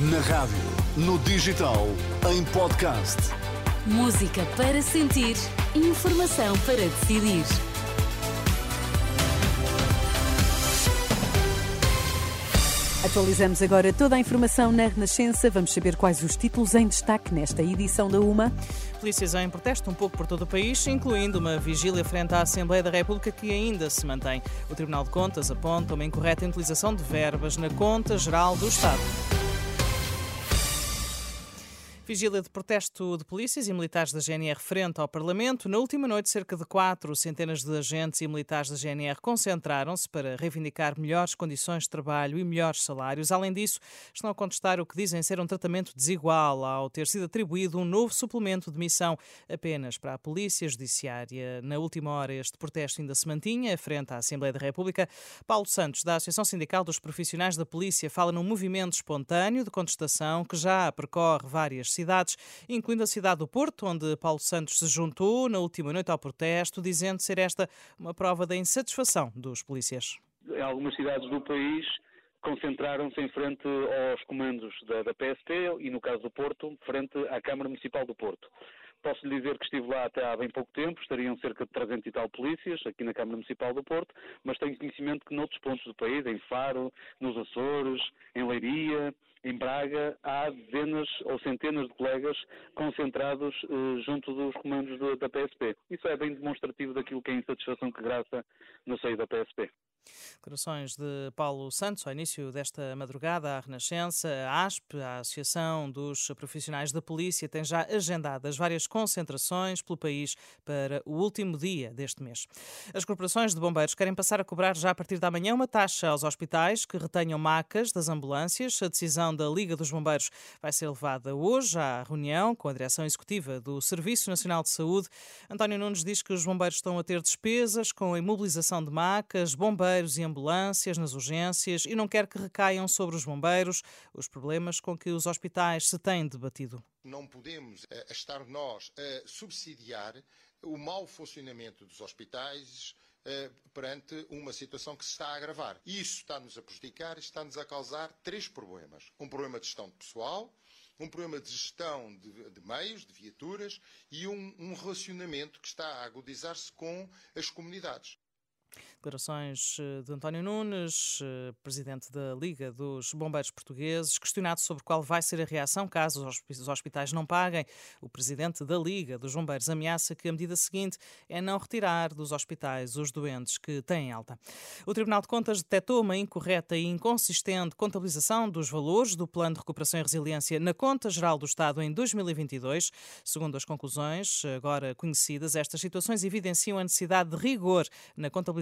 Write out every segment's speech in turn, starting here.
Na rádio, no digital, em podcast. Música para sentir, informação para decidir. Atualizamos agora toda a informação na Renascença. Vamos saber quais os títulos em destaque nesta edição da UMA. Polícias em protesto um pouco por todo o país, incluindo uma vigília frente à Assembleia da República que ainda se mantém. O Tribunal de Contas aponta uma incorreta utilização de verbas na Conta Geral do Estado. Vigília de protesto de polícias e militares da GNR frente ao Parlamento. Na última noite, cerca de quatro centenas de agentes e militares da GNR concentraram-se para reivindicar melhores condições de trabalho e melhores salários. Além disso, estão a contestar o que dizem ser um tratamento desigual ao ter sido atribuído um novo suplemento de missão apenas para a Polícia Judiciária. Na última hora, este protesto ainda se mantinha frente à Assembleia da República. Paulo Santos, da Associação Sindical dos Profissionais da Polícia, fala num movimento espontâneo de contestação que já percorre várias cidades, incluindo a cidade do Porto, onde Paulo Santos se juntou na última noite ao protesto, dizendo ser esta uma prova da insatisfação dos polícias. Em algumas cidades do país concentraram-se em frente aos comandos da, da PSP e, no caso do Porto, frente à Câmara Municipal do Porto. Posso lhe dizer que estive lá até há bem pouco tempo, estariam cerca de 300 e tal polícias aqui na Câmara Municipal do Porto, mas tenho conhecimento que noutros pontos do país, em Faro, nos Açores, em Leiria, em Braga, há dezenas ou centenas de colegas concentrados eh, junto dos comandos do, da PSP. Isso é bem demonstrativo daquilo que é a insatisfação que graça no seio da PSP. Declarações de Paulo Santos ao início desta madrugada à Renascença. A ASP, a Associação dos Profissionais da Polícia, tem já agendadas várias concentrações pelo país para o último dia deste mês. As corporações de bombeiros querem passar a cobrar já a partir da manhã uma taxa aos hospitais que retenham macas das ambulâncias. A decisão da Liga dos Bombeiros vai ser levada hoje à reunião com a direção executiva do Serviço Nacional de Saúde. António Nunes diz que os bombeiros estão a ter despesas com a imobilização de macas, bombeiros e ambulâncias nas urgências e não quer que recaiam sobre os bombeiros os problemas com que os hospitais se têm debatido. Não podemos uh, estar nós a subsidiar o mau funcionamento dos hospitais uh, perante uma situação que se está a agravar. Isso está-nos a prejudicar está-nos a causar três problemas. Um problema de gestão de pessoal, um problema de gestão de, de meios, de viaturas e um, um relacionamento que está a agudizar-se com as comunidades. Declarações eh, de António Nunes, eh, presidente da Liga dos Bombeiros Portugueses, questionado sobre qual vai ser a reação caso os hospitais não paguem. O presidente da Liga dos Bombeiros ameaça que a medida seguinte é não retirar dos hospitais os doentes que têm alta. O Tribunal de Contas detectou uma incorreta e inconsistente contabilização dos valores do Plano de Recuperação e Resiliência na Conta Geral do Estado em 2022. Segundo as conclusões agora conhecidas, estas situações evidenciam a necessidade de rigor na contabilização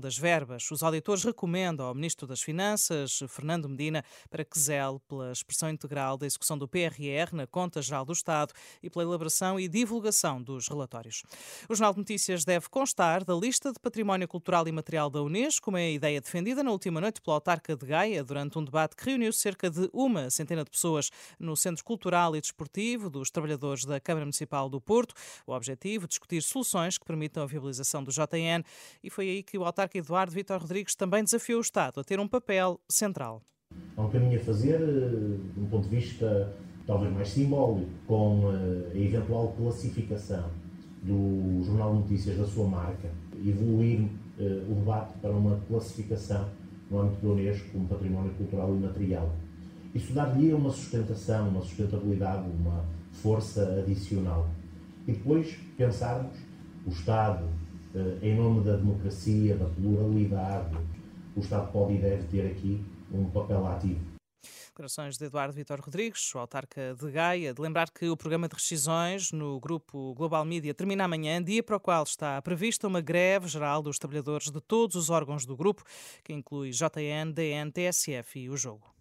das verbas. Os auditores recomendam ao Ministro das Finanças, Fernando Medina, para que zele pela expressão integral da execução do PRR na Conta Geral do Estado e pela elaboração e divulgação dos relatórios. O Jornal de Notícias deve constar da lista de património cultural e material da Unesco, uma ideia defendida na última noite pela autarca de Gaia durante um debate que reuniu cerca de uma centena de pessoas no Centro Cultural e Desportivo dos Trabalhadores da Câmara Municipal do Porto. O objetivo, discutir soluções que permitam a viabilização do JN e foi aí que o autarca Eduardo Vitor Rodrigues também desafiou o Estado a ter um papel central. Há um caminho a fazer, de um ponto de vista talvez mais simbólico, com a eventual classificação do Jornal de Notícias da sua marca, evoluir o debate para uma classificação no âmbito da Unesco como património cultural e material. Isso dar-lhe uma sustentação, uma sustentabilidade, uma força adicional. E depois pensarmos o Estado, em nome da democracia, da pluralidade, o Estado pode e deve ter aqui um papel ativo. Declarações de Eduardo Vitor Rodrigues, o autarca de Gaia, de lembrar que o programa de rescisões no grupo Global Media termina amanhã, dia para o qual está prevista uma greve geral dos trabalhadores de todos os órgãos do grupo, que inclui JN, DN, TSF e o Jogo.